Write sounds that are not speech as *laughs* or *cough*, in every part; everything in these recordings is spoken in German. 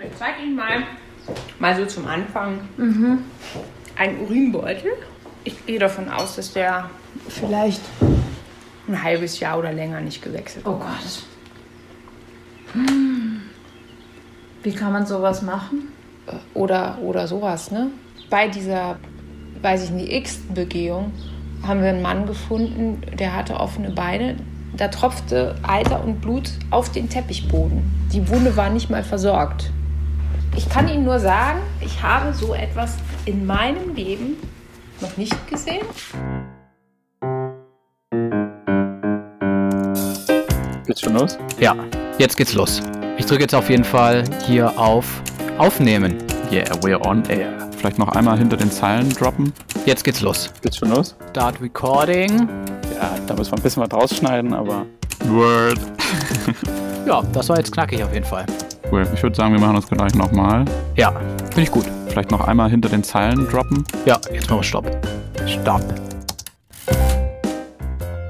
Ich zeige Ihnen mal, mal so zum Anfang, einen Urinbeutel. Ich gehe davon aus, dass der vielleicht ein halbes Jahr oder länger nicht gewechselt Oh wurde. Gott. Hm. Wie kann man sowas machen? Oder, oder sowas, ne? Bei dieser, weiß ich nicht, X-Begehung haben wir einen Mann gefunden, der hatte offene Beine. Da tropfte Eiter und Blut auf den Teppichboden. Die Wunde war nicht mal versorgt. Ich kann Ihnen nur sagen, ich habe so etwas in meinem Leben noch nicht gesehen. Geht's schon los? Ja, jetzt geht's los. Ich drücke jetzt auf jeden Fall hier auf Aufnehmen. Yeah, we're on air. Vielleicht noch einmal hinter den Zeilen droppen. Jetzt geht's los. Geht's schon los? Start Recording. Ja, da müssen wir ein bisschen was rausschneiden, aber. Word. *laughs* Ja, das war jetzt knackig auf jeden Fall. Cool. Ich würde sagen, wir machen das gleich nochmal. Ja, finde ich gut. Vielleicht noch einmal hinter den Zeilen droppen. Ja, jetzt machen wir Stopp. Stopp.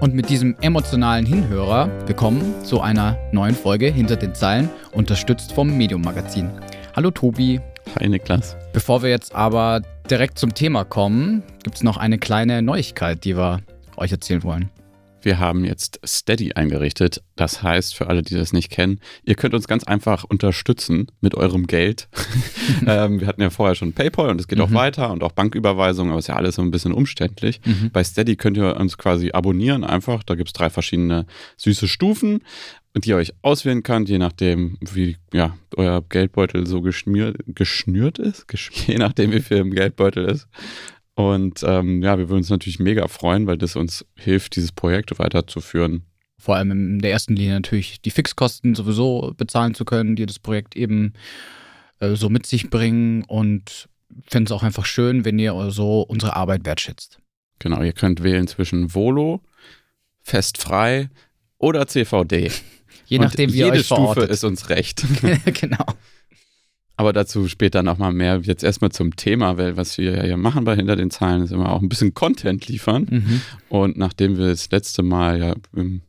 Und mit diesem emotionalen Hinhörer willkommen zu einer neuen Folge Hinter den Zeilen, unterstützt vom Medium Magazin. Hallo Tobi. Hi Niklas. Bevor wir jetzt aber direkt zum Thema kommen, gibt es noch eine kleine Neuigkeit, die wir euch erzählen wollen. Wir haben jetzt Steady eingerichtet. Das heißt, für alle, die das nicht kennen, ihr könnt uns ganz einfach unterstützen mit eurem Geld. *laughs* ähm, wir hatten ja vorher schon PayPal und es geht auch weiter und auch Banküberweisungen, aber ist ja alles so ein bisschen umständlich. Bei Steady könnt ihr uns quasi abonnieren einfach. Da gibt es drei verschiedene süße Stufen die ihr euch auswählen könnt, je nachdem, wie ja, euer Geldbeutel so geschmiert, geschnürt ist, Gesch *laughs* je nachdem, wie viel im Geldbeutel ist. Und ähm, ja, wir würden uns natürlich mega freuen, weil das uns hilft, dieses Projekt weiterzuführen. Vor allem in der ersten Linie natürlich die Fixkosten sowieso bezahlen zu können, die das Projekt eben äh, so mit sich bringen. Und finde es auch einfach schön, wenn ihr so unsere Arbeit wertschätzt. Genau, ihr könnt wählen zwischen Volo, Festfrei oder CVD. *laughs* Je Und nachdem, wie ihr jede euch Stufe verortet. ist uns recht. *laughs* genau. Aber dazu später nochmal mehr. Jetzt erstmal zum Thema, weil was wir ja hier machen bei Hinter den Zeilen ist immer auch ein bisschen Content liefern. Mhm. Und nachdem wir das letzte Mal ja,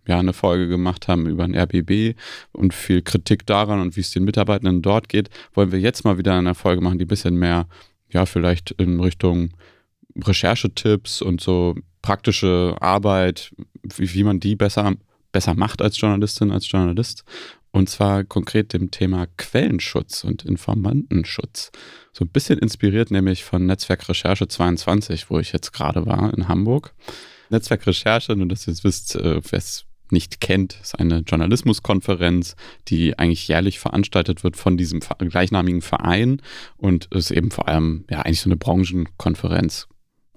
Jahr eine Folge gemacht haben über ein RBB und viel Kritik daran und wie es den Mitarbeitenden dort geht, wollen wir jetzt mal wieder eine Folge machen, die ein bisschen mehr, ja, vielleicht in Richtung Recherchetipps und so praktische Arbeit, wie, wie man die besser, besser macht als Journalistin, als Journalist. Und zwar konkret dem Thema Quellenschutz und Informantenschutz. So ein bisschen inspiriert nämlich von Netzwerk Recherche 22, wo ich jetzt gerade war in Hamburg. Netzwerk Recherche, nur dass ihr es wisst, äh, wer es nicht kennt, ist eine Journalismuskonferenz, die eigentlich jährlich veranstaltet wird von diesem gleichnamigen Verein und ist eben vor allem ja eigentlich so eine Branchenkonferenz.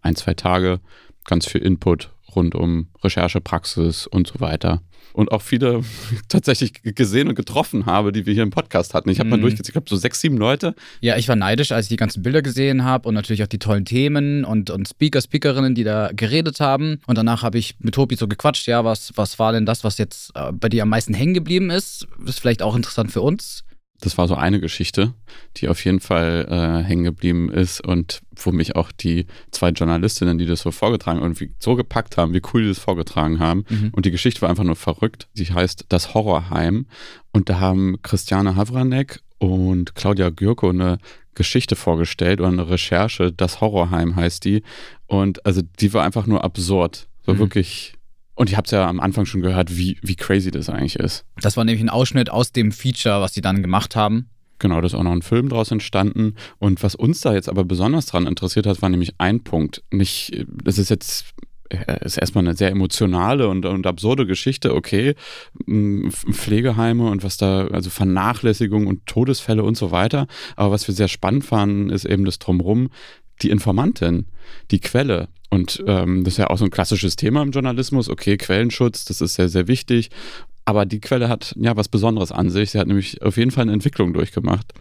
Ein, zwei Tage, ganz viel Input rund um Recherchepraxis und so weiter. Und auch viele *laughs* tatsächlich gesehen und getroffen habe, die wir hier im Podcast hatten. Ich habe mal Mhm. durchgezählt, ich glaube so sechs, sieben Leute. Ja, ich war neidisch, als ich die ganzen Bilder gesehen habe und natürlich auch die tollen Themen und, und Speaker, Speakerinnen, die da geredet haben. Und danach habe ich mit Tobi so gequatscht, ja, was, was war denn das, was jetzt äh, bei dir am meisten hängen geblieben ist? Ist vielleicht auch interessant für uns. Das war so eine Geschichte, die auf jeden Fall äh, hängen geblieben ist und wo mich auch die zwei Journalistinnen, die das so vorgetragen irgendwie so gepackt haben, wie cool die das vorgetragen haben. Mhm. Und die Geschichte war einfach nur verrückt. Die heißt Das Horrorheim. Und da haben Christiane Havranek und Claudia Gürko eine Geschichte vorgestellt oder eine Recherche. Das Horrorheim heißt die. Und also die war einfach nur absurd. So Mhm. wirklich. Und ich habe es ja am Anfang schon gehört, wie, wie crazy das eigentlich ist. Das war nämlich ein Ausschnitt aus dem Feature, was die dann gemacht haben. Genau, da ist auch noch ein Film draus entstanden. Und was uns da jetzt aber besonders dran interessiert hat, war nämlich ein Punkt. Nicht, das ist jetzt äh, ist erstmal eine sehr emotionale und, und absurde Geschichte, okay. Pflegeheime und was da, also Vernachlässigung und Todesfälle und so weiter. Aber was wir sehr spannend fanden, ist eben das Drumrum, die Informantin, die Quelle. Und ähm, das ist ja auch so ein klassisches Thema im Journalismus. Okay, Quellenschutz, das ist sehr, sehr wichtig. Aber die Quelle hat ja was Besonderes an sich. Sie hat nämlich auf jeden Fall eine Entwicklung durchgemacht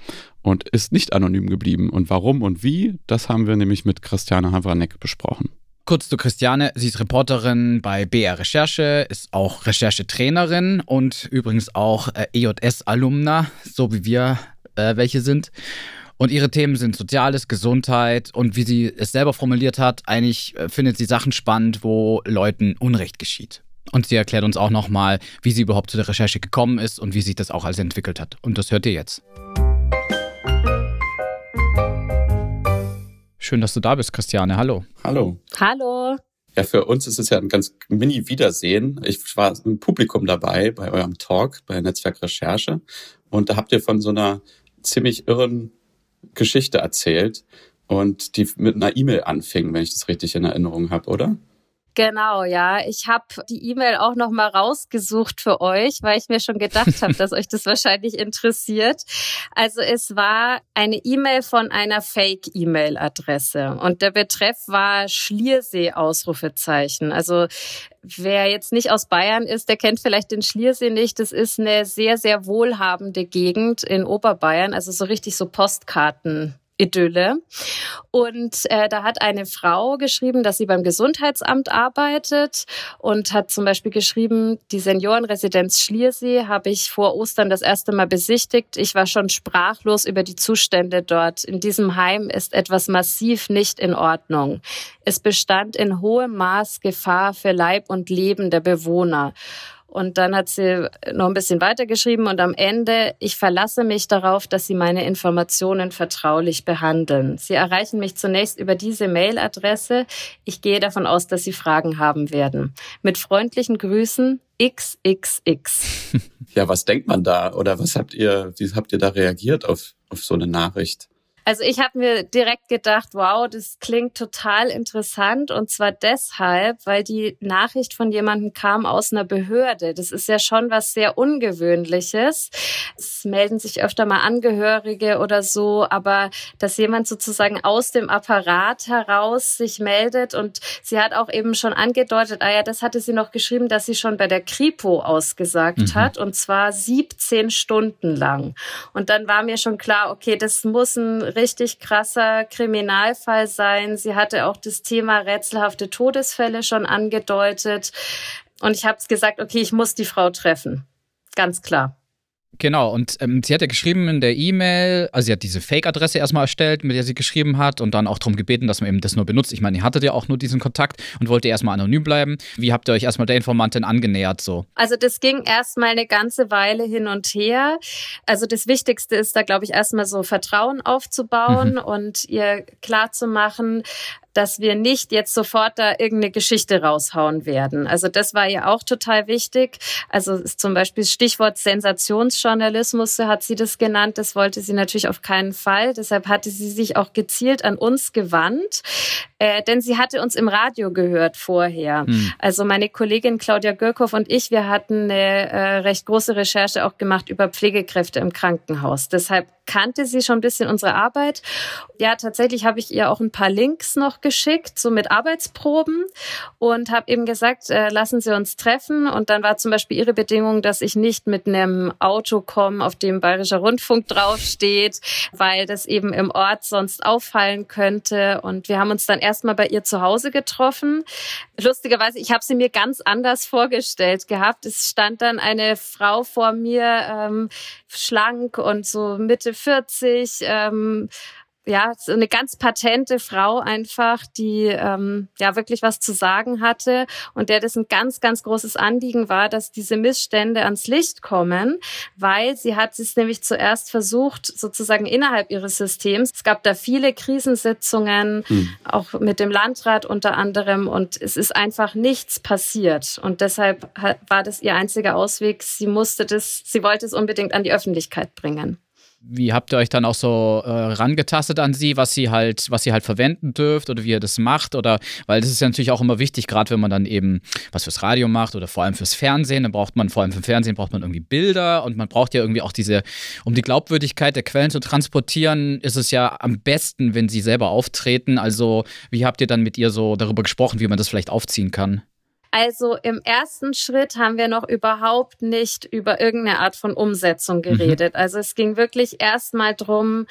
und ist nicht anonym geblieben. Und warum und wie, das haben wir nämlich mit Christiane Havranek besprochen. Kurz zu Christiane, sie ist Reporterin bei BR Recherche, ist auch Recherchetrainerin und übrigens auch äh, EJS-Alumna, so wie wir äh, welche sind. Und ihre Themen sind Soziales, Gesundheit und wie sie es selber formuliert hat, eigentlich äh, findet sie Sachen spannend, wo Leuten Unrecht geschieht. Und sie erklärt uns auch nochmal, wie sie überhaupt zu der Recherche gekommen ist und wie sich das auch alles entwickelt hat. Und das hört ihr jetzt. Schön, dass du da bist, Christiane. Hallo. Hallo. Hallo. Ja, für uns ist es ja ein ganz Mini-Wiedersehen. Ich war im Publikum dabei bei eurem Talk bei Netzwerk Recherche und da habt ihr von so einer ziemlich irren Geschichte erzählt und die mit einer E-Mail anfing, wenn ich das richtig in Erinnerung habe, oder? Genau, ja. Ich habe die E-Mail auch noch mal rausgesucht für euch, weil ich mir schon gedacht habe, dass euch das wahrscheinlich interessiert. Also es war eine E-Mail von einer Fake-E-Mail-Adresse und der Betreff war Schliersee Ausrufezeichen. Also wer jetzt nicht aus Bayern ist, der kennt vielleicht den Schliersee nicht. Das ist eine sehr sehr wohlhabende Gegend in Oberbayern, also so richtig so Postkarten Idylle. Und äh, da hat eine Frau geschrieben, dass sie beim Gesundheitsamt arbeitet und hat zum Beispiel geschrieben, die Seniorenresidenz Schliersee habe ich vor Ostern das erste Mal besichtigt. Ich war schon sprachlos über die Zustände dort. In diesem Heim ist etwas massiv nicht in Ordnung. Es bestand in hohem Maß Gefahr für Leib und Leben der Bewohner. Und dann hat sie noch ein bisschen weitergeschrieben und am Ende, ich verlasse mich darauf, dass Sie meine Informationen vertraulich behandeln. Sie erreichen mich zunächst über diese Mailadresse. Ich gehe davon aus, dass Sie Fragen haben werden. Mit freundlichen Grüßen XXX. *laughs* Ja, was denkt man da oder was habt ihr, wie habt ihr da reagiert auf, auf so eine Nachricht? Also ich habe mir direkt gedacht, wow, das klingt total interessant und zwar deshalb, weil die Nachricht von jemandem kam aus einer Behörde. Das ist ja schon was sehr ungewöhnliches. Es melden sich öfter mal Angehörige oder so, aber dass jemand sozusagen aus dem Apparat heraus sich meldet und sie hat auch eben schon angedeutet, ah ja, das hatte sie noch geschrieben, dass sie schon bei der Kripo ausgesagt mhm. hat und zwar 17 Stunden lang. Und dann war mir schon klar, okay, das muss ein richtig krasser Kriminalfall sein. Sie hatte auch das Thema rätselhafte Todesfälle schon angedeutet. Und ich habe gesagt, okay, ich muss die Frau treffen. Ganz klar. Genau, und ähm, sie hat ja geschrieben in der E-Mail, also sie hat diese Fake-Adresse erstmal erstellt, mit der sie geschrieben hat und dann auch darum gebeten, dass man eben das nur benutzt. Ich meine, ihr hattet ja auch nur diesen Kontakt und wollte erstmal anonym bleiben. Wie habt ihr euch erstmal der Informantin angenähert so? Also das ging erstmal eine ganze Weile hin und her. Also das Wichtigste ist da, glaube ich, erstmal so Vertrauen aufzubauen mhm. und ihr klarzumachen, dass wir nicht jetzt sofort da irgendeine Geschichte raushauen werden. Also das war ja auch total wichtig. Also ist zum Beispiel Stichwort Sensationsjournalismus, so hat sie das genannt. Das wollte sie natürlich auf keinen Fall. Deshalb hatte sie sich auch gezielt an uns gewandt. Äh, denn sie hatte uns im Radio gehört vorher. Hm. Also meine Kollegin Claudia Görkow und ich, wir hatten eine äh, recht große Recherche auch gemacht über Pflegekräfte im Krankenhaus. Deshalb kannte sie schon ein bisschen unsere Arbeit. Ja, tatsächlich habe ich ihr auch ein paar Links noch geschickt, so mit Arbeitsproben und habe eben gesagt, äh, lassen Sie uns treffen. Und dann war zum Beispiel ihre Bedingung, dass ich nicht mit einem Auto komme, auf dem Bayerischer Rundfunk draufsteht, weil das eben im Ort sonst auffallen könnte. Und wir haben uns dann erstmal bei ihr zu Hause getroffen. Lustigerweise, ich habe sie mir ganz anders vorgestellt gehabt. Es stand dann eine Frau vor mir, ähm, schlank und so Mitte 40, ähm, ja, so eine ganz patente Frau einfach, die ähm, ja wirklich was zu sagen hatte und der das ein ganz, ganz großes Anliegen war, dass diese Missstände ans Licht kommen, weil sie hat es nämlich zuerst versucht, sozusagen innerhalb ihres Systems. Es gab da viele Krisensitzungen, mhm. auch mit dem Landrat unter anderem und es ist einfach nichts passiert und deshalb war das ihr einziger Ausweg. Sie musste das, sie wollte es unbedingt an die Öffentlichkeit bringen. Wie habt ihr euch dann auch so äh, rangetastet an sie, was sie halt, was sie halt verwenden dürft oder wie ihr das macht? Oder weil das ist ja natürlich auch immer wichtig, gerade wenn man dann eben was fürs Radio macht oder vor allem fürs Fernsehen, dann braucht man, vor allem für Fernsehen braucht man irgendwie Bilder und man braucht ja irgendwie auch diese, um die Glaubwürdigkeit der Quellen zu transportieren, ist es ja am besten, wenn sie selber auftreten. Also, wie habt ihr dann mit ihr so darüber gesprochen, wie man das vielleicht aufziehen kann? Also im ersten Schritt haben wir noch überhaupt nicht über irgendeine Art von Umsetzung mhm. geredet. Mhm. Also es ging wirklich erstmal drum,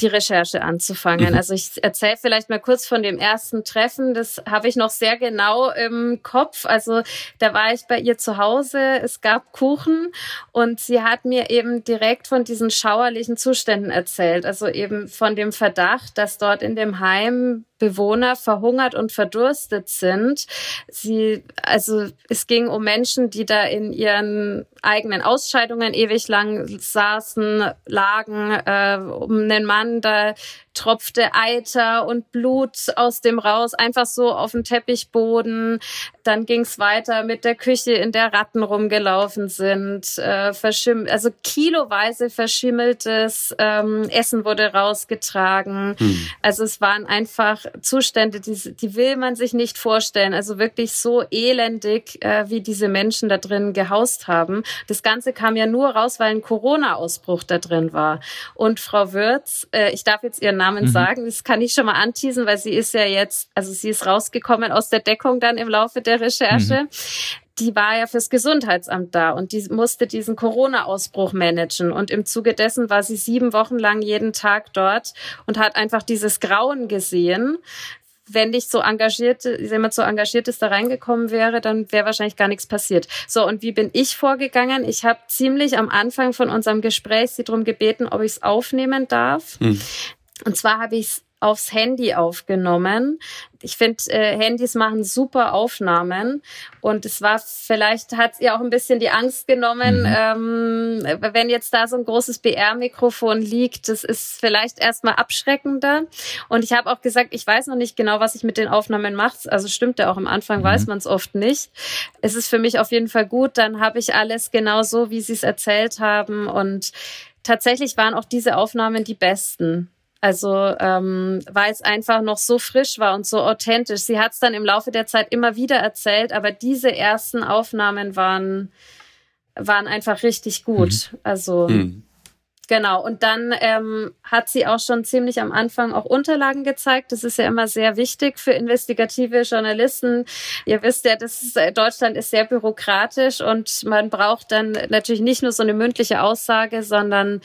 die Recherche anzufangen. Mhm. Also ich erzähle vielleicht mal kurz von dem ersten Treffen. Das habe ich noch sehr genau im Kopf. Also da war ich bei ihr zu Hause. Es gab Kuchen und sie hat mir eben direkt von diesen schauerlichen Zuständen erzählt. Also eben von dem Verdacht, dass dort in dem Heim Bewohner verhungert und verdurstet sind. Sie, also es ging um Menschen, die da in ihren eigenen Ausscheidungen ewig lang saßen, lagen, äh, um einen Mann, da tropfte Eiter und Blut aus dem raus, einfach so auf dem Teppichboden. Dann ging's weiter mit der Küche, in der Ratten rumgelaufen sind, äh, verschimm also kiloweise verschimmeltes ähm, Essen wurde rausgetragen. Hm. Also es waren einfach Zustände, die, die will man sich nicht vorstellen. Also wirklich so elendig, äh, wie diese Menschen da drin gehaust haben. Das Ganze kam ja nur raus, weil ein Corona-Ausbruch da drin war. Und Frau Würz, äh, ich darf jetzt ihren Namen mhm. sagen, das kann ich schon mal anteasen, weil sie ist ja jetzt, also sie ist rausgekommen aus der Deckung dann im Laufe der Recherche. Mhm die war ja fürs Gesundheitsamt da und die musste diesen Corona-Ausbruch managen. Und im Zuge dessen war sie sieben Wochen lang jeden Tag dort und hat einfach dieses Grauen gesehen, wenn nicht so engagiert, wenn jemand so engagiert ist, da reingekommen wäre, dann wäre wahrscheinlich gar nichts passiert. So, und wie bin ich vorgegangen? Ich habe ziemlich am Anfang von unserem Gespräch sie darum gebeten, ob ich es aufnehmen darf. Hm. Und zwar habe ich es aufs Handy aufgenommen. Ich finde, äh, Handys machen super Aufnahmen und es war vielleicht hat ihr auch ein bisschen die Angst genommen, mhm. ähm, wenn jetzt da so ein großes BR-Mikrofon liegt, das ist vielleicht erstmal abschreckender. Und ich habe auch gesagt, ich weiß noch nicht genau, was ich mit den Aufnahmen mache. Also stimmt ja auch am Anfang mhm. weiß man es oft nicht. Es ist für mich auf jeden Fall gut. Dann habe ich alles genau so, wie sie es erzählt haben und tatsächlich waren auch diese Aufnahmen die besten. Also ähm, weil es einfach noch so frisch war und so authentisch. Sie hat es dann im Laufe der Zeit immer wieder erzählt, aber diese ersten Aufnahmen waren, waren einfach richtig gut. Mhm. Also mhm. Genau, und dann ähm, hat sie auch schon ziemlich am Anfang auch Unterlagen gezeigt. Das ist ja immer sehr wichtig für investigative Journalisten. Ihr wisst ja, das ist, äh, Deutschland ist sehr bürokratisch und man braucht dann natürlich nicht nur so eine mündliche Aussage, sondern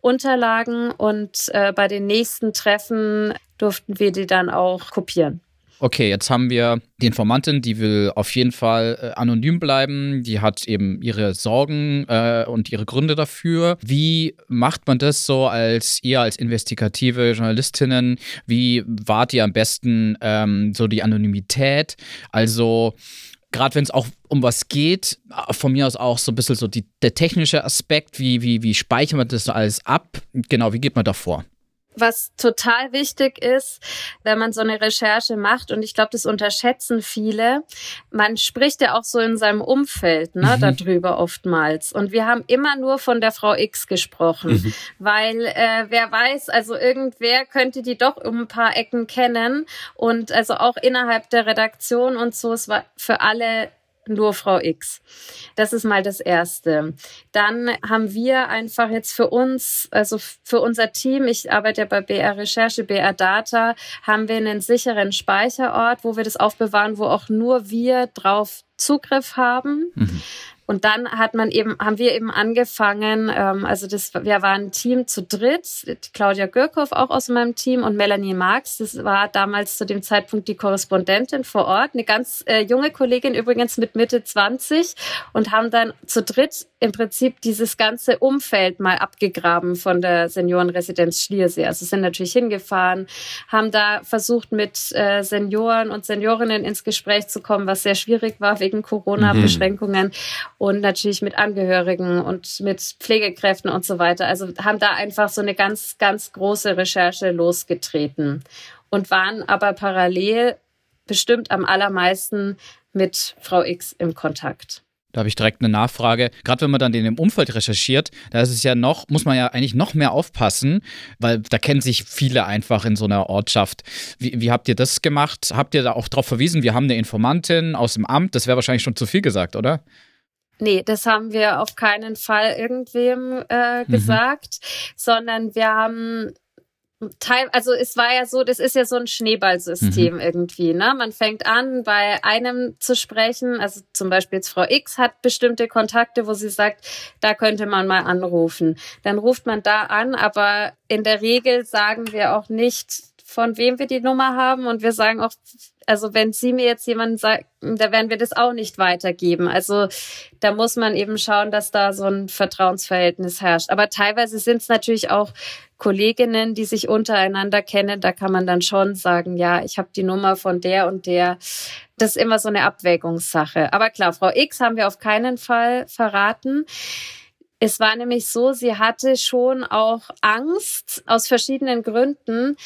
Unterlagen. Und äh, bei den nächsten Treffen durften wir die dann auch kopieren okay, jetzt haben wir die Informantin, die will auf jeden Fall äh, anonym bleiben, die hat eben ihre Sorgen äh, und ihre Gründe dafür. Wie macht man das so als ihr als investigative Journalistinnen? Wie wahrt ihr am besten ähm, so die Anonymität? Also gerade wenn es auch um was geht, äh, von mir aus auch so ein bisschen so die, der technische Aspekt, wie, wie, wie speichert man das alles ab? Genau, wie geht man da vor? Was total wichtig ist, wenn man so eine Recherche macht, und ich glaube, das unterschätzen viele, man spricht ja auch so in seinem Umfeld ne, mhm. darüber oftmals. Und wir haben immer nur von der Frau X gesprochen, mhm. weil äh, wer weiß, also irgendwer könnte die doch um ein paar Ecken kennen. Und also auch innerhalb der Redaktion und so, es war für alle nur Frau X. Das ist mal das Erste. Dann haben wir einfach jetzt für uns, also für unser Team, ich arbeite ja bei BR Recherche, BR Data, haben wir einen sicheren Speicherort, wo wir das aufbewahren, wo auch nur wir drauf Zugriff haben. Mhm. Und dann hat man eben, haben wir eben angefangen, ähm, also das, wir waren ein Team zu dritt, Claudia Gürkow auch aus meinem Team und Melanie Marx, das war damals zu dem Zeitpunkt die Korrespondentin vor Ort, eine ganz äh, junge Kollegin übrigens mit Mitte 20 und haben dann zu dritt im Prinzip dieses ganze Umfeld mal abgegraben von der Seniorenresidenz Schliersee. Also sind natürlich hingefahren, haben da versucht mit äh, Senioren und Seniorinnen ins Gespräch zu kommen, was sehr schwierig war wegen Corona-Beschränkungen. Mhm und natürlich mit Angehörigen und mit Pflegekräften und so weiter. Also haben da einfach so eine ganz, ganz große Recherche losgetreten und waren aber parallel bestimmt am allermeisten mit Frau X im Kontakt. Da habe ich direkt eine Nachfrage. Gerade wenn man dann in dem Umfeld recherchiert, da ist es ja noch, muss man ja eigentlich noch mehr aufpassen, weil da kennen sich viele einfach in so einer Ortschaft. Wie, wie habt ihr das gemacht? Habt ihr da auch darauf verwiesen, wir haben eine Informantin aus dem Amt? Das wäre wahrscheinlich schon zu viel gesagt, oder? Nee, das haben wir auf keinen Fall irgendwem äh, mhm. gesagt, mhm. sondern wir haben Teil, also es war ja so, das ist ja so ein Schneeballsystem mhm. irgendwie, ne? Man fängt an, bei einem zu sprechen, also zum Beispiel jetzt Frau X hat bestimmte Kontakte, wo sie sagt, da könnte man mal anrufen. Dann ruft man da an, aber in der Regel sagen wir auch nicht, von wem wir die Nummer haben und wir sagen auch Also wenn sie mir jetzt jemanden sagt, da werden wir das auch nicht weitergeben. Also da muss man eben schauen, dass da so ein Vertrauensverhältnis herrscht. Aber teilweise sind es natürlich auch Kolleginnen, die sich untereinander kennen. Da kann man dann schon sagen, ja, ich habe die Nummer von der und der. Das ist immer so eine Abwägungssache. Aber klar, Frau X haben wir auf keinen Fall verraten. Es war nämlich so, sie hatte schon auch Angst aus verschiedenen Gründen.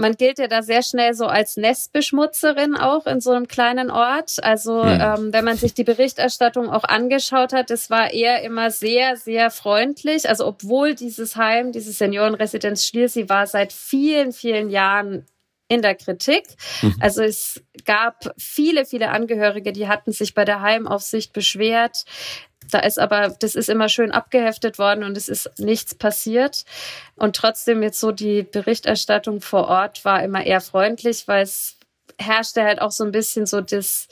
Man gilt ja da sehr schnell so als Nestbeschmutzerin auch in so einem kleinen Ort. Also hm. ähm, wenn man sich die Berichterstattung auch angeschaut hat, es war eher immer sehr, sehr freundlich. Also obwohl dieses Heim, diese Seniorenresidenz Schliersee war seit vielen, vielen Jahren in der Kritik. Mhm. Also es gab viele, viele Angehörige, die hatten sich bei der Heimaufsicht beschwert. Da ist aber, das ist immer schön abgeheftet worden und es ist nichts passiert. Und trotzdem jetzt so die Berichterstattung vor Ort war immer eher freundlich, weil es herrschte halt auch so ein bisschen so das,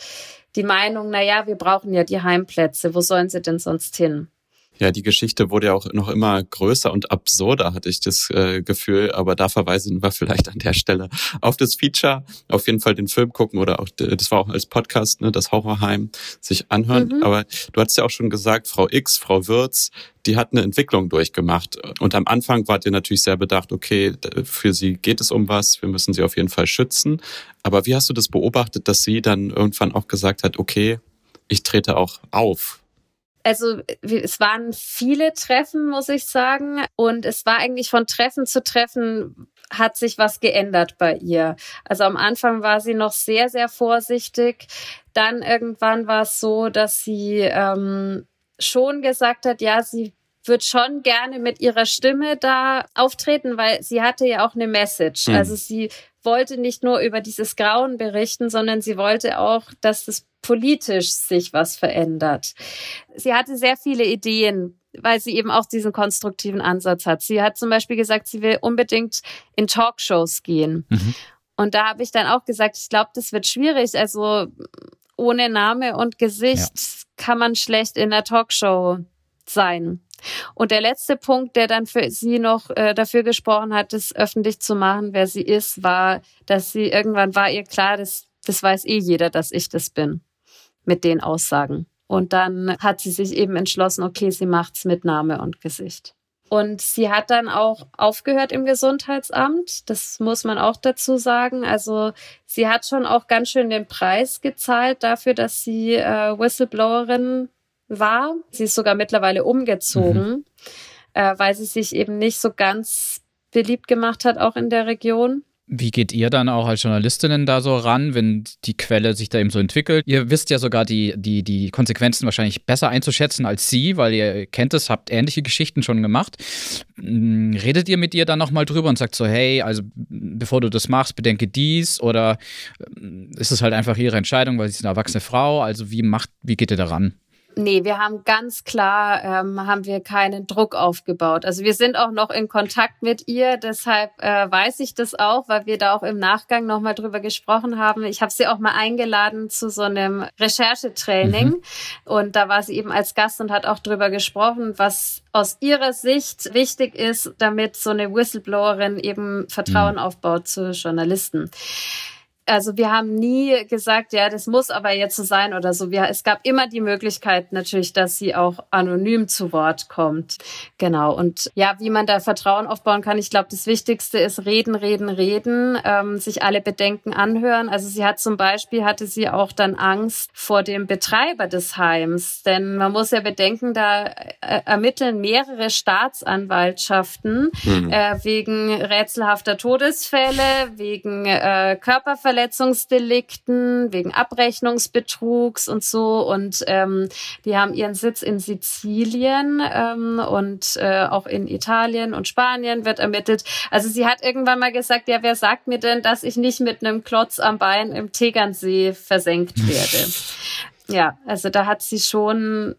die Meinung, na ja, wir brauchen ja die Heimplätze. Wo sollen sie denn sonst hin? Ja, die Geschichte wurde ja auch noch immer größer und absurder, hatte ich das äh, Gefühl. Aber da verweisen wir vielleicht an der Stelle auf das Feature. Auf jeden Fall den Film gucken oder auch, das war auch als Podcast, ne, das Horrorheim, sich anhören. Mhm. Aber du hast ja auch schon gesagt, Frau X, Frau Würz, die hat eine Entwicklung durchgemacht. Und am Anfang wart ihr natürlich sehr bedacht, okay, für sie geht es um was, wir müssen sie auf jeden Fall schützen. Aber wie hast du das beobachtet, dass sie dann irgendwann auch gesagt hat, okay, ich trete auch auf? Also es waren viele Treffen, muss ich sagen. Und es war eigentlich von Treffen zu Treffen hat sich was geändert bei ihr. Also am Anfang war sie noch sehr, sehr vorsichtig. Dann irgendwann war es so, dass sie ähm, schon gesagt hat, ja, sie wird schon gerne mit ihrer Stimme da auftreten, weil sie hatte ja auch eine Message. Mhm. Also sie wollte nicht nur über dieses Grauen berichten, sondern sie wollte auch, dass das politisch sich was verändert. Sie hatte sehr viele Ideen, weil sie eben auch diesen konstruktiven Ansatz hat. Sie hat zum Beispiel gesagt, sie will unbedingt in Talkshows gehen. Mhm. Und da habe ich dann auch gesagt, ich glaube, das wird schwierig. Also ohne Name und Gesicht ja. kann man schlecht in der Talkshow sein. Und der letzte Punkt, der dann für sie noch äh, dafür gesprochen hat, das öffentlich zu machen, wer sie ist, war, dass sie irgendwann war ihr klar, das, das weiß eh jeder, dass ich das bin mit den Aussagen. Und dann hat sie sich eben entschlossen, okay, sie macht's mit Name und Gesicht. Und sie hat dann auch aufgehört im Gesundheitsamt. Das muss man auch dazu sagen. Also sie hat schon auch ganz schön den Preis gezahlt dafür, dass sie äh, Whistleblowerin war. Sie ist sogar mittlerweile umgezogen, mhm. äh, weil sie sich eben nicht so ganz beliebt gemacht hat, auch in der Region. Wie geht ihr dann auch als Journalistinnen da so ran, wenn die Quelle sich da eben so entwickelt? Ihr wisst ja sogar die, die, die Konsequenzen wahrscheinlich besser einzuschätzen als sie, weil ihr kennt es, habt ähnliche Geschichten schon gemacht. Hm, redet ihr mit ihr dann nochmal drüber und sagt so, hey, also bevor du das machst, bedenke dies oder hm, ist es halt einfach ihre Entscheidung, weil sie ist eine erwachsene Frau? Also wie macht, wie geht ihr da ran? Nee, wir haben ganz klar, ähm, haben wir keinen Druck aufgebaut. Also wir sind auch noch in Kontakt mit ihr, deshalb äh, weiß ich das auch, weil wir da auch im Nachgang nochmal drüber gesprochen haben. Ich habe sie auch mal eingeladen zu so einem Recherchetraining mhm. und da war sie eben als Gast und hat auch drüber gesprochen, was aus ihrer Sicht wichtig ist, damit so eine Whistleblowerin eben Vertrauen mhm. aufbaut zu Journalisten also wir haben nie gesagt, ja, das muss aber jetzt so sein oder so. Wir, es gab immer die Möglichkeit natürlich, dass sie auch anonym zu Wort kommt. Genau. Und ja, wie man da Vertrauen aufbauen kann, ich glaube, das Wichtigste ist reden, reden, reden, ähm, sich alle Bedenken anhören. Also sie hat zum Beispiel, hatte sie auch dann Angst vor dem Betreiber des Heims. Denn man muss ja bedenken, da äh, ermitteln mehrere Staatsanwaltschaften mhm. äh, wegen rätselhafter Todesfälle, wegen äh, Körperverletzungen Körperverletzungsdelikten, wegen Abrechnungsbetrugs und so. Und ähm, die haben ihren Sitz in Sizilien ähm, und äh, auch in Italien und Spanien wird ermittelt. Also sie hat irgendwann mal gesagt, ja, wer sagt mir denn, dass ich nicht mit einem Klotz am Bein im Tegernsee versenkt werde? *laughs* ja, also da hat sie schon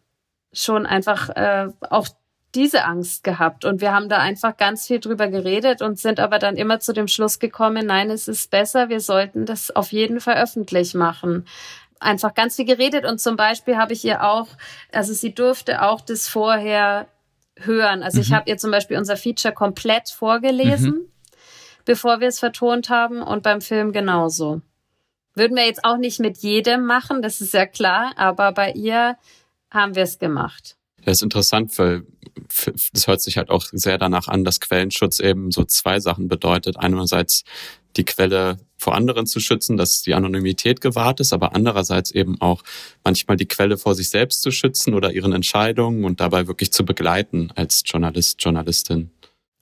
schon einfach äh, auch diese Angst gehabt. Und wir haben da einfach ganz viel drüber geredet und sind aber dann immer zu dem Schluss gekommen, nein, es ist besser, wir sollten das auf jeden Fall öffentlich machen. Einfach ganz viel geredet und zum Beispiel habe ich ihr auch, also sie durfte auch das vorher hören. Also mhm. ich habe ihr zum Beispiel unser Feature komplett vorgelesen, mhm. bevor wir es vertont haben und beim Film genauso. Würden wir jetzt auch nicht mit jedem machen, das ist ja klar, aber bei ihr haben wir es gemacht. Ja, ist interessant, weil das hört sich halt auch sehr danach an, dass Quellenschutz eben so zwei Sachen bedeutet. Einerseits die Quelle vor anderen zu schützen, dass die Anonymität gewahrt ist, aber andererseits eben auch manchmal die Quelle vor sich selbst zu schützen oder ihren Entscheidungen und dabei wirklich zu begleiten als Journalist, Journalistin.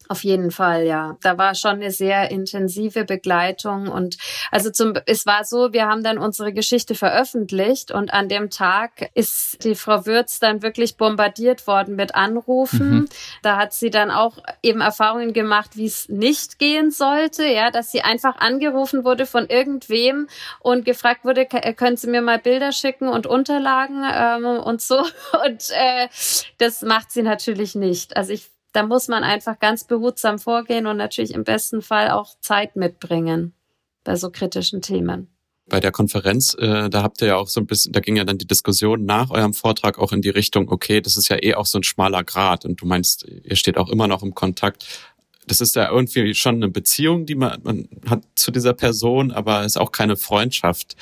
Auf jeden Fall, ja. Da war schon eine sehr intensive Begleitung und also zum, es war so, wir haben dann unsere Geschichte veröffentlicht und an dem Tag ist die Frau Würz dann wirklich bombardiert worden mit Anrufen. Mhm. Da hat sie dann auch eben Erfahrungen gemacht, wie es nicht gehen sollte, ja, dass sie einfach angerufen wurde von irgendwem und gefragt wurde, können Sie mir mal Bilder schicken und Unterlagen ähm, und so *laughs* und äh, das macht sie natürlich nicht. Also ich da muss man einfach ganz behutsam vorgehen und natürlich im besten Fall auch Zeit mitbringen bei so kritischen Themen. Bei der Konferenz, äh, da habt ihr ja auch so ein bisschen, da ging ja dann die Diskussion nach eurem Vortrag auch in die Richtung, okay, das ist ja eh auch so ein schmaler Grad und du meinst, ihr steht auch immer noch im Kontakt. Das ist ja irgendwie schon eine Beziehung, die man, man hat zu dieser Person, aber ist auch keine Freundschaft.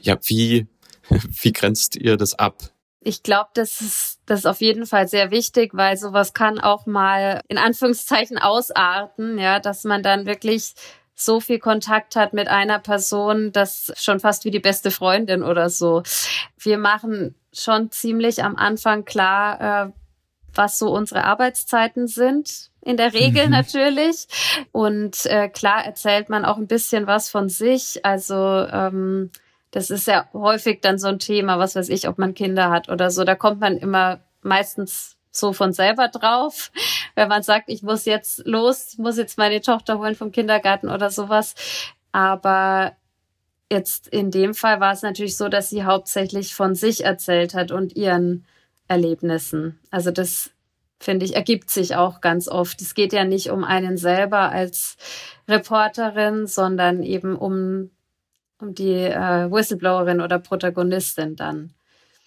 Ja, wie, *laughs* wie grenzt ihr das ab? Ich glaube, das ist, das ist auf jeden Fall sehr wichtig, weil sowas kann auch mal in Anführungszeichen ausarten, ja, dass man dann wirklich so viel Kontakt hat mit einer Person, das schon fast wie die beste Freundin oder so. Wir machen schon ziemlich am Anfang klar, äh, was so unsere Arbeitszeiten sind. In der Regel mhm. natürlich. Und äh, klar erzählt man auch ein bisschen was von sich. Also ähm, das ist ja häufig dann so ein Thema, was weiß ich, ob man Kinder hat oder so. Da kommt man immer meistens so von selber drauf, wenn man sagt, ich muss jetzt los, muss jetzt meine Tochter holen vom Kindergarten oder sowas. Aber jetzt in dem Fall war es natürlich so, dass sie hauptsächlich von sich erzählt hat und ihren Erlebnissen. Also das finde ich, ergibt sich auch ganz oft. Es geht ja nicht um einen selber als Reporterin, sondern eben um um die äh, Whistleblowerin oder Protagonistin dann.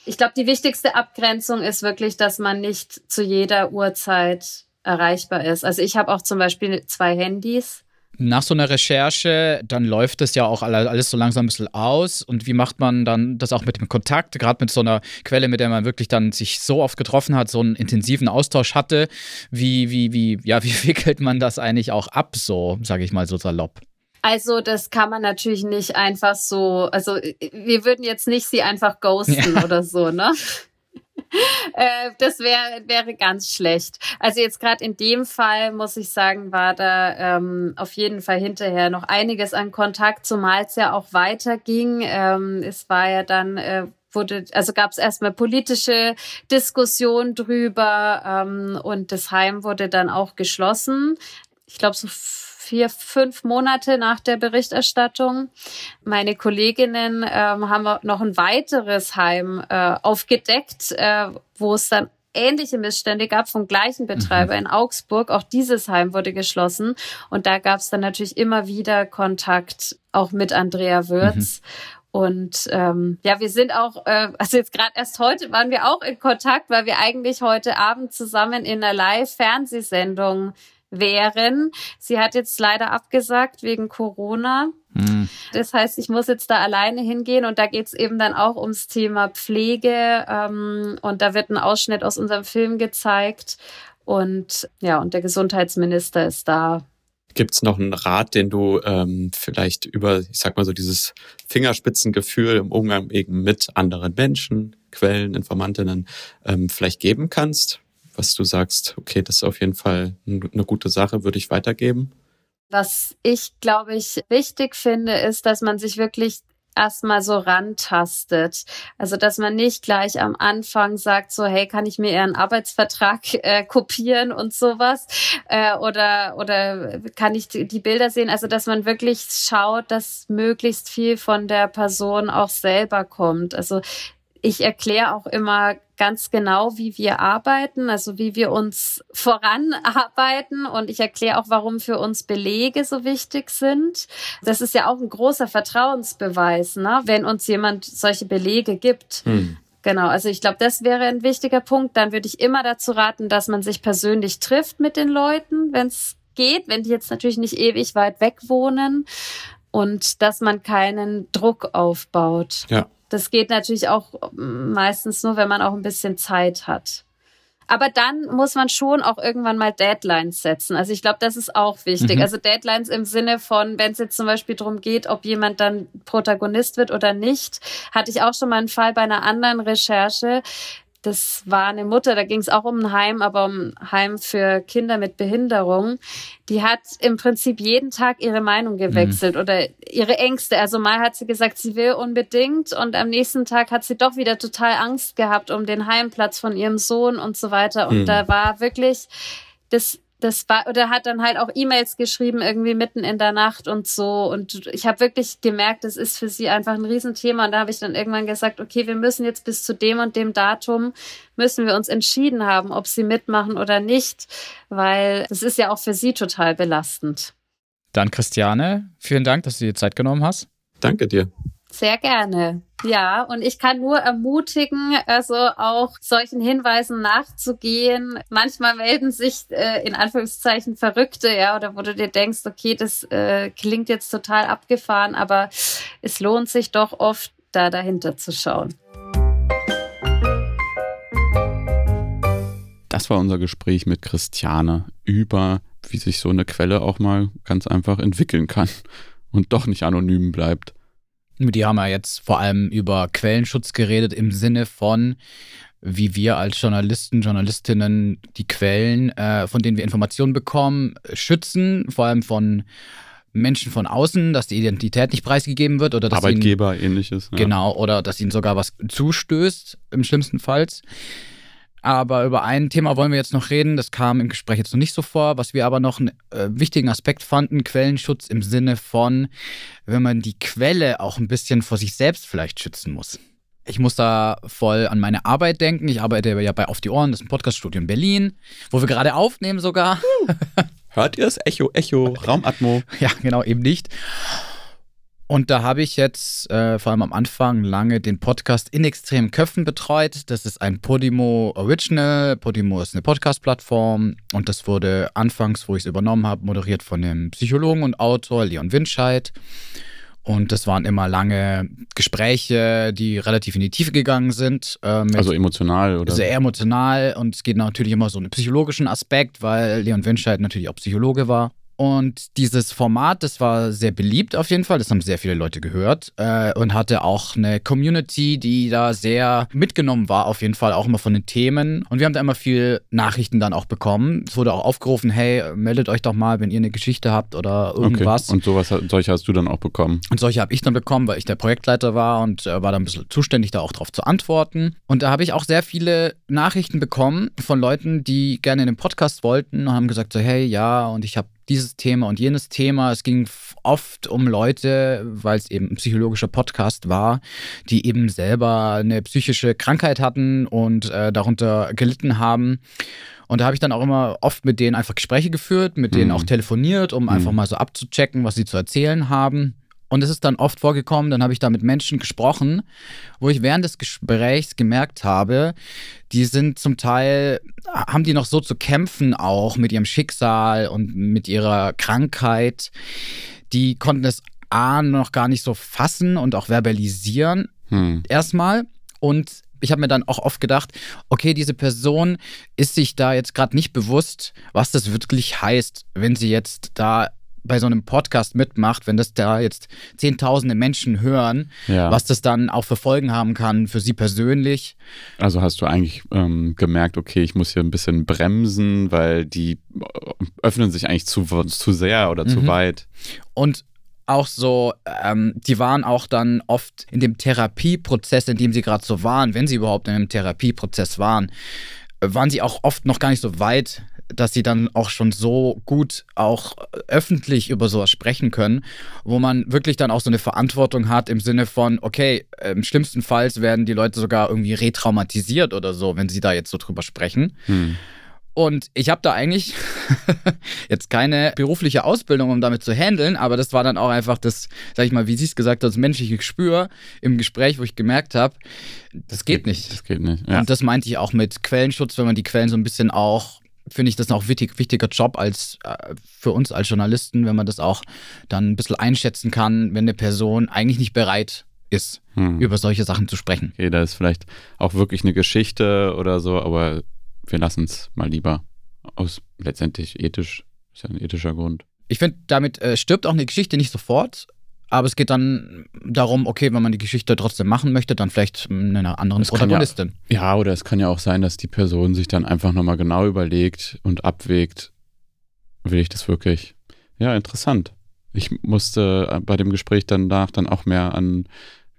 Ich glaube, die wichtigste Abgrenzung ist wirklich, dass man nicht zu jeder Uhrzeit erreichbar ist. Also ich habe auch zum Beispiel zwei Handys. Nach so einer Recherche, dann läuft es ja auch alles so langsam ein bisschen aus. Und wie macht man dann das auch mit dem Kontakt, gerade mit so einer Quelle, mit der man wirklich dann sich so oft getroffen hat, so einen intensiven Austausch hatte? Wie, wie, wie, ja, *laughs* wie wickelt man das eigentlich auch ab, so, sage ich mal so salopp? Also das kann man natürlich nicht einfach so, also wir würden jetzt nicht sie einfach ghosten ja. oder so, ne? *laughs* äh, das wäre wäre ganz schlecht. Also jetzt gerade in dem Fall muss ich sagen, war da ähm, auf jeden Fall hinterher noch einiges an Kontakt, zumal es ja auch weiterging. Ähm, es war ja dann äh, wurde, also gab es erstmal politische Diskussion drüber ähm, und das Heim wurde dann auch geschlossen. Ich glaube so vier, fünf Monate nach der Berichterstattung. Meine Kolleginnen ähm, haben noch ein weiteres Heim äh, aufgedeckt, äh, wo es dann ähnliche Missstände gab vom gleichen Betreiber mhm. in Augsburg. Auch dieses Heim wurde geschlossen. Und da gab es dann natürlich immer wieder Kontakt auch mit Andrea Würz. Mhm. Und ähm, ja, wir sind auch, äh, also jetzt gerade erst heute waren wir auch in Kontakt, weil wir eigentlich heute Abend zusammen in einer Live-Fernsehsendung wären. Sie hat jetzt leider abgesagt wegen Corona. Mhm. Das heißt, ich muss jetzt da alleine hingehen und da geht's eben dann auch ums Thema Pflege ähm, und da wird ein Ausschnitt aus unserem Film gezeigt und ja, und der Gesundheitsminister ist da. Gibt's noch einen Rat, den du ähm, vielleicht über, ich sag mal so, dieses Fingerspitzengefühl im Umgang eben mit anderen Menschen, Quellen, Informantinnen ähm, vielleicht geben kannst? Was du sagst, okay, das ist auf jeden Fall eine gute Sache, würde ich weitergeben? Was ich, glaube ich, wichtig finde, ist, dass man sich wirklich erstmal so rantastet. Also, dass man nicht gleich am Anfang sagt, so, hey, kann ich mir Ihren Arbeitsvertrag äh, kopieren und sowas? Äh, oder, oder kann ich die Bilder sehen? Also, dass man wirklich schaut, dass möglichst viel von der Person auch selber kommt. Also, ich erkläre auch immer ganz genau, wie wir arbeiten, also wie wir uns voranarbeiten und ich erkläre auch, warum für uns Belege so wichtig sind. Das ist ja auch ein großer Vertrauensbeweis, ne? wenn uns jemand solche Belege gibt. Hm. Genau, also ich glaube, das wäre ein wichtiger Punkt. Dann würde ich immer dazu raten, dass man sich persönlich trifft mit den Leuten, wenn es geht, wenn die jetzt natürlich nicht ewig weit weg wohnen. und dass man keinen Druck aufbaut. Ja. Das geht natürlich auch meistens nur, wenn man auch ein bisschen Zeit hat. Aber dann muss man schon auch irgendwann mal Deadlines setzen. Also ich glaube, das ist auch wichtig. Mhm. Also Deadlines im Sinne von, wenn es jetzt zum Beispiel darum geht, ob jemand dann Protagonist wird oder nicht, hatte ich auch schon mal einen Fall bei einer anderen Recherche das war eine Mutter, da ging es auch um ein Heim, aber um ein Heim für Kinder mit Behinderung. Die hat im Prinzip jeden Tag ihre Meinung gewechselt mhm. oder ihre Ängste. Also mal hat sie gesagt, sie will unbedingt und am nächsten Tag hat sie doch wieder total Angst gehabt um den Heimplatz von ihrem Sohn und so weiter. Und mhm. da war wirklich das das war oder hat dann halt auch E-Mails geschrieben irgendwie mitten in der Nacht und so und ich habe wirklich gemerkt, das ist für sie einfach ein Riesenthema und da habe ich dann irgendwann gesagt, okay, wir müssen jetzt bis zu dem und dem Datum müssen wir uns entschieden haben, ob sie mitmachen oder nicht, weil das ist ja auch für sie total belastend. Dann Christiane, vielen Dank, dass du dir Zeit genommen hast. Danke dir. Sehr gerne. Ja, und ich kann nur ermutigen, also auch solchen Hinweisen nachzugehen. Manchmal melden sich äh, in Anführungszeichen Verrückte, ja, oder wo du dir denkst, okay, das äh, klingt jetzt total abgefahren, aber es lohnt sich doch oft, da dahinter zu schauen. Das war unser Gespräch mit Christiane über, wie sich so eine Quelle auch mal ganz einfach entwickeln kann und doch nicht anonym bleibt. Die haben ja jetzt vor allem über Quellenschutz geredet im Sinne von, wie wir als Journalisten, Journalistinnen die Quellen, äh, von denen wir Informationen bekommen, schützen, vor allem von Menschen von außen, dass die Identität nicht preisgegeben wird oder dass Arbeitgeber ihnen, ähnliches. Ja. Genau, oder dass ihnen sogar was zustößt, im schlimmsten Fall. Aber über ein Thema wollen wir jetzt noch reden. Das kam im Gespräch jetzt noch nicht so vor. Was wir aber noch einen äh, wichtigen Aspekt fanden: Quellenschutz im Sinne von, wenn man die Quelle auch ein bisschen vor sich selbst vielleicht schützen muss. Ich muss da voll an meine Arbeit denken. Ich arbeite ja bei Auf die Ohren, das ist ein Podcaststudio in Berlin, wo wir gerade aufnehmen sogar. Hört ihr es? Echo, Echo, *laughs* Raumatmo. Ja, genau, eben nicht. Und da habe ich jetzt äh, vor allem am Anfang lange den Podcast in extremen Köpfen betreut. Das ist ein Podimo Original. Podimo ist eine Podcast-Plattform und das wurde anfangs, wo ich es übernommen habe, moderiert von dem Psychologen und Autor Leon Winscheid. Und das waren immer lange Gespräche, die relativ in die Tiefe gegangen sind. Äh, also emotional, oder? Sehr emotional. Und es geht natürlich immer so einen psychologischen Aspekt, weil Leon Winscheid natürlich auch Psychologe war. Und dieses Format, das war sehr beliebt auf jeden Fall. Das haben sehr viele Leute gehört äh, und hatte auch eine Community, die da sehr mitgenommen war, auf jeden Fall auch immer von den Themen. Und wir haben da immer viel Nachrichten dann auch bekommen. Es wurde auch aufgerufen, hey, meldet euch doch mal, wenn ihr eine Geschichte habt oder irgendwas. Okay. Und sowas, solche hast du dann auch bekommen? Und solche habe ich dann bekommen, weil ich der Projektleiter war und äh, war dann ein bisschen zuständig, da auch drauf zu antworten. Und da habe ich auch sehr viele Nachrichten bekommen von Leuten, die gerne in den Podcast wollten und haben gesagt so, hey, ja, und ich habe dieses Thema und jenes Thema. Es ging oft um Leute, weil es eben ein psychologischer Podcast war, die eben selber eine psychische Krankheit hatten und äh, darunter gelitten haben. Und da habe ich dann auch immer oft mit denen einfach Gespräche geführt, mit denen mhm. auch telefoniert, um mhm. einfach mal so abzuchecken, was sie zu erzählen haben. Und es ist dann oft vorgekommen, dann habe ich da mit Menschen gesprochen, wo ich während des Gesprächs gemerkt habe, die sind zum Teil, haben die noch so zu kämpfen auch mit ihrem Schicksal und mit ihrer Krankheit. Die konnten es A noch gar nicht so fassen und auch verbalisieren. Hm. Erstmal. Und ich habe mir dann auch oft gedacht, okay, diese Person ist sich da jetzt gerade nicht bewusst, was das wirklich heißt, wenn sie jetzt da bei so einem Podcast mitmacht, wenn das da jetzt zehntausende Menschen hören, ja. was das dann auch für Folgen haben kann für sie persönlich. Also hast du eigentlich ähm, gemerkt, okay, ich muss hier ein bisschen bremsen, weil die äh, öffnen sich eigentlich zu, zu sehr oder mhm. zu weit. Und auch so, ähm, die waren auch dann oft in dem Therapieprozess, in dem sie gerade so waren, wenn sie überhaupt in einem Therapieprozess waren, waren sie auch oft noch gar nicht so weit, dass sie dann auch schon so gut auch öffentlich über sowas sprechen können, wo man wirklich dann auch so eine Verantwortung hat im Sinne von, okay, im schlimmsten Fall werden die Leute sogar irgendwie retraumatisiert oder so, wenn sie da jetzt so drüber sprechen. Hm. Und ich habe da eigentlich *laughs* jetzt keine berufliche Ausbildung, um damit zu handeln, aber das war dann auch einfach das, sag ich mal, wie sie es gesagt hat, das menschliche Gespür im Gespräch, wo ich gemerkt habe, das geht nicht. Das geht nicht. Ja. Und das meinte ich auch mit Quellenschutz, wenn man die Quellen so ein bisschen auch finde ich das auch wichtig, wichtiger Job als äh, für uns als Journalisten, wenn man das auch dann ein bisschen einschätzen kann, wenn eine Person eigentlich nicht bereit ist, hm. über solche Sachen zu sprechen. Okay, da ist vielleicht auch wirklich eine Geschichte oder so, aber wir lassen es mal lieber aus letztendlich ethisch, ist ja ein ethischer Grund. Ich finde, damit äh, stirbt auch eine Geschichte nicht sofort, aber es geht dann darum, okay, wenn man die Geschichte trotzdem machen möchte, dann vielleicht einer anderen das Protagonistin. Ja, ja, oder es kann ja auch sein, dass die Person sich dann einfach nochmal genau überlegt und abwägt, will ich das wirklich? Ja, interessant. Ich musste äh, bei dem Gespräch danach dann auch mehr an,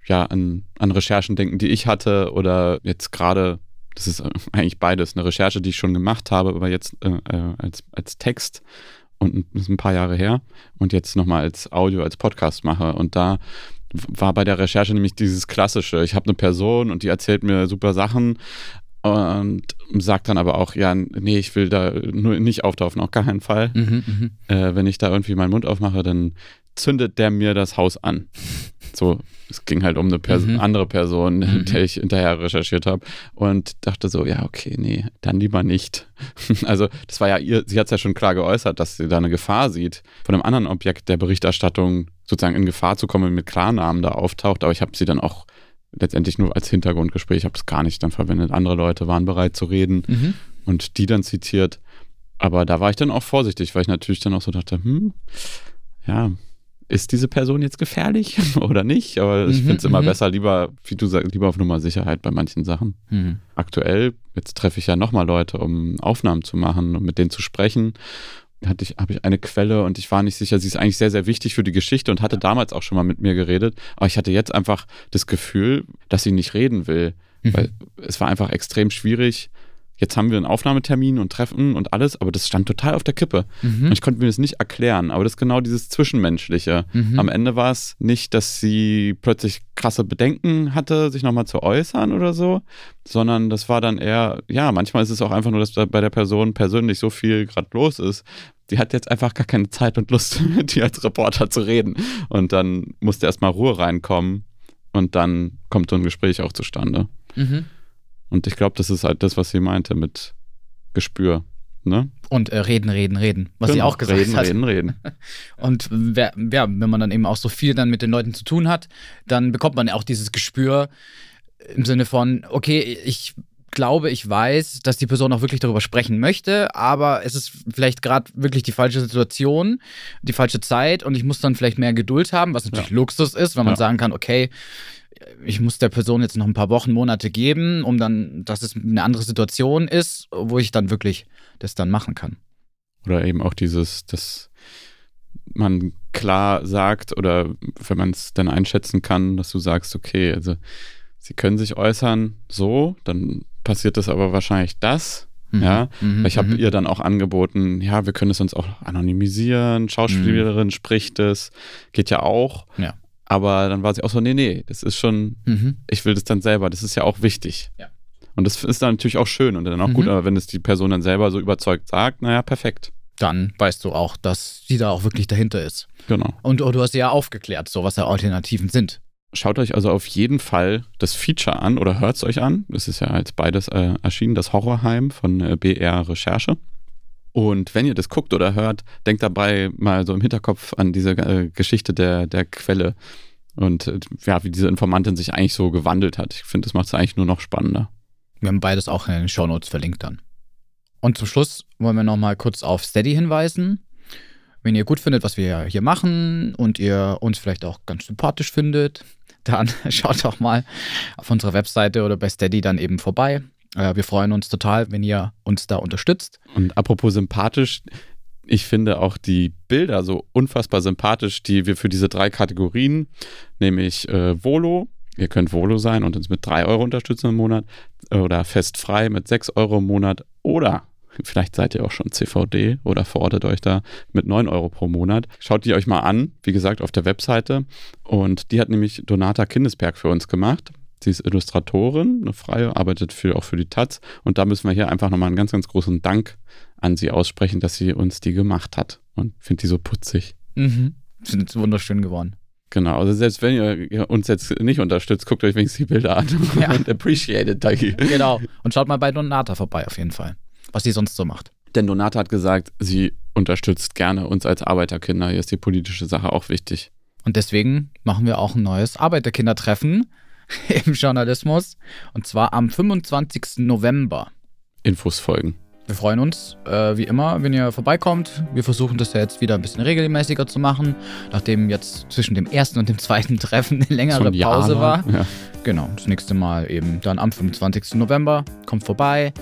ja, an, an Recherchen denken, die ich hatte oder jetzt gerade, das ist äh, eigentlich beides, eine Recherche, die ich schon gemacht habe, aber jetzt äh, äh als, als Text und das ist ein paar Jahre her und jetzt nochmal als Audio, als Podcast mache. Und da war bei der Recherche nämlich dieses Klassische. Ich habe eine Person und die erzählt mir super Sachen und sagt dann aber auch, ja, nee, ich will da nur nicht auftauchen, auf gar keinen Fall. Mhm, mhm. äh, wenn ich da irgendwie meinen Mund aufmache, dann zündet der mir das Haus an. So, es ging halt um eine Pers mhm. andere Person, *laughs* mhm. der ich hinterher recherchiert habe und dachte so, ja, okay, nee, dann lieber nicht. *laughs* also, das war ja ihr, sie hat es ja schon klar geäußert, dass sie da eine Gefahr sieht, von einem anderen Objekt der Berichterstattung sozusagen in Gefahr zu kommen, mit Klarnamen da auftaucht, aber ich habe sie dann auch letztendlich nur als Hintergrundgespräch, ich habe es gar nicht dann verwendet. Andere Leute waren bereit zu reden mhm. und die dann zitiert. Aber da war ich dann auch vorsichtig, weil ich natürlich dann auch so dachte, hm, ja, ist diese Person jetzt gefährlich *laughs* oder nicht? Aber ich mhm, finde es immer mhm. besser, lieber, wie du sagst, lieber auf Nummer Sicherheit bei manchen Sachen. Mhm. Aktuell, jetzt treffe ich ja nochmal Leute, um Aufnahmen zu machen und mit denen zu sprechen. Hatte ich, habe ich eine Quelle und ich war nicht sicher, sie ist eigentlich sehr, sehr wichtig für die Geschichte und hatte damals auch schon mal mit mir geredet. Aber ich hatte jetzt einfach das Gefühl, dass sie nicht reden will. Mhm. Weil es war einfach extrem schwierig, jetzt haben wir einen Aufnahmetermin und Treffen und alles, aber das stand total auf der Kippe. Mhm. Und ich konnte mir das nicht erklären, aber das ist genau dieses Zwischenmenschliche. Mhm. Am Ende war es nicht, dass sie plötzlich krasse Bedenken hatte, sich nochmal zu äußern oder so, sondern das war dann eher, ja, manchmal ist es auch einfach nur, dass da bei der Person persönlich so viel gerade los ist. Die hat jetzt einfach gar keine Zeit und Lust, *laughs* mit dir als Reporter zu reden. Und dann musste erstmal Ruhe reinkommen und dann kommt so ein Gespräch auch zustande. Mhm. Und ich glaube, das ist halt das, was sie meinte mit Gespür. Ne? Und äh, reden, reden, reden, was genau. sie auch gesagt reden, hat. Reden, reden, *laughs* Und wer, ja, wenn man dann eben auch so viel dann mit den Leuten zu tun hat, dann bekommt man ja auch dieses Gespür im Sinne von, okay, ich glaube, ich weiß, dass die Person auch wirklich darüber sprechen möchte, aber es ist vielleicht gerade wirklich die falsche Situation, die falsche Zeit und ich muss dann vielleicht mehr Geduld haben, was natürlich ja. Luxus ist, wenn man ja. sagen kann, okay, ich muss der Person jetzt noch ein paar Wochen, Monate geben, um dann, dass es eine andere Situation ist, wo ich dann wirklich das dann machen kann. Oder eben auch dieses, dass man klar sagt oder wenn man es dann einschätzen kann, dass du sagst, okay, also sie können sich äußern so, dann passiert das aber wahrscheinlich das. Mhm. Ja, mhm. ich habe mhm. ihr dann auch angeboten, ja, wir können es uns auch anonymisieren, Schauspielerin mhm. spricht es, geht ja auch. Ja. Aber dann war sie auch so, nee, nee, das ist schon, mhm. ich will das dann selber, das ist ja auch wichtig. Ja. Und das ist dann natürlich auch schön und dann auch mhm. gut, aber wenn es die Person dann selber so überzeugt sagt, naja, perfekt. Dann weißt du auch, dass sie da auch wirklich dahinter ist. Genau. Und oh, du hast sie ja aufgeklärt, so was da Alternativen sind. Schaut euch also auf jeden Fall das Feature an oder hört es euch an. Das ist ja als beides äh, erschienen, das Horrorheim von äh, BR Recherche. Und wenn ihr das guckt oder hört, denkt dabei mal so im Hinterkopf an diese äh, Geschichte der, der Quelle und äh, ja, wie diese Informantin sich eigentlich so gewandelt hat. Ich finde, das macht es eigentlich nur noch spannender. Wir haben beides auch in den Shownotes verlinkt dann. Und zum Schluss wollen wir nochmal kurz auf Steady hinweisen. Wenn ihr gut findet, was wir hier machen und ihr uns vielleicht auch ganz sympathisch findet, dann *laughs* schaut doch mal auf unserer Webseite oder bei Steady dann eben vorbei. Äh, wir freuen uns total, wenn ihr uns da unterstützt. Und apropos sympathisch, ich finde auch die Bilder so unfassbar sympathisch, die wir für diese drei Kategorien, nämlich äh, Volo, ihr könnt Volo sein und uns mit 3 Euro unterstützen im Monat oder festfrei mit 6 Euro im Monat oder vielleicht seid ihr auch schon CVD oder verortet euch da mit 9 Euro pro Monat. Schaut die euch mal an, wie gesagt, auf der Webseite. Und die hat nämlich Donata Kindesberg für uns gemacht. Sie ist Illustratorin, eine Freie, arbeitet für, auch für die Taz. Und da müssen wir hier einfach nochmal einen ganz, ganz großen Dank an sie aussprechen, dass sie uns die gemacht hat. Und finde die so putzig. Mhm. Sind wunderschön geworden. Genau, also selbst wenn ihr uns jetzt nicht unterstützt, guckt euch wenigstens die Bilder an *laughs* ja. und appreciate it. Genau. Und schaut mal bei Donata vorbei auf jeden Fall, was sie sonst so macht. Denn Donata hat gesagt, sie unterstützt gerne uns als Arbeiterkinder. Hier ist die politische Sache auch wichtig. Und deswegen machen wir auch ein neues Arbeiterkindertreffen *laughs* im Journalismus. Und zwar am 25. November. Infos folgen. Wir freuen uns, äh, wie immer, wenn ihr vorbeikommt. Wir versuchen das ja jetzt wieder ein bisschen regelmäßiger zu machen, nachdem jetzt zwischen dem ersten und dem zweiten Treffen eine längere So Pause war. Ja. Genau, das nächste Mal eben dann am 25. November. Kommt vorbei.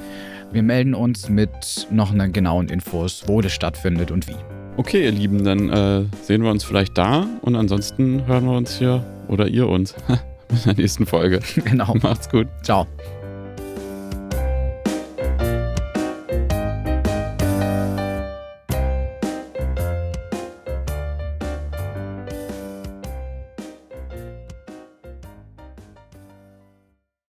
Wir melden uns mit noch einer genauen Infos, wo das stattfindet und wie. Okay, ihr Lieben, dann äh, sehen wir uns vielleicht da und ansonsten hören wir uns hier oder ihr uns *laughs* in der nächsten Folge. genau. Macht's gut. Ciao.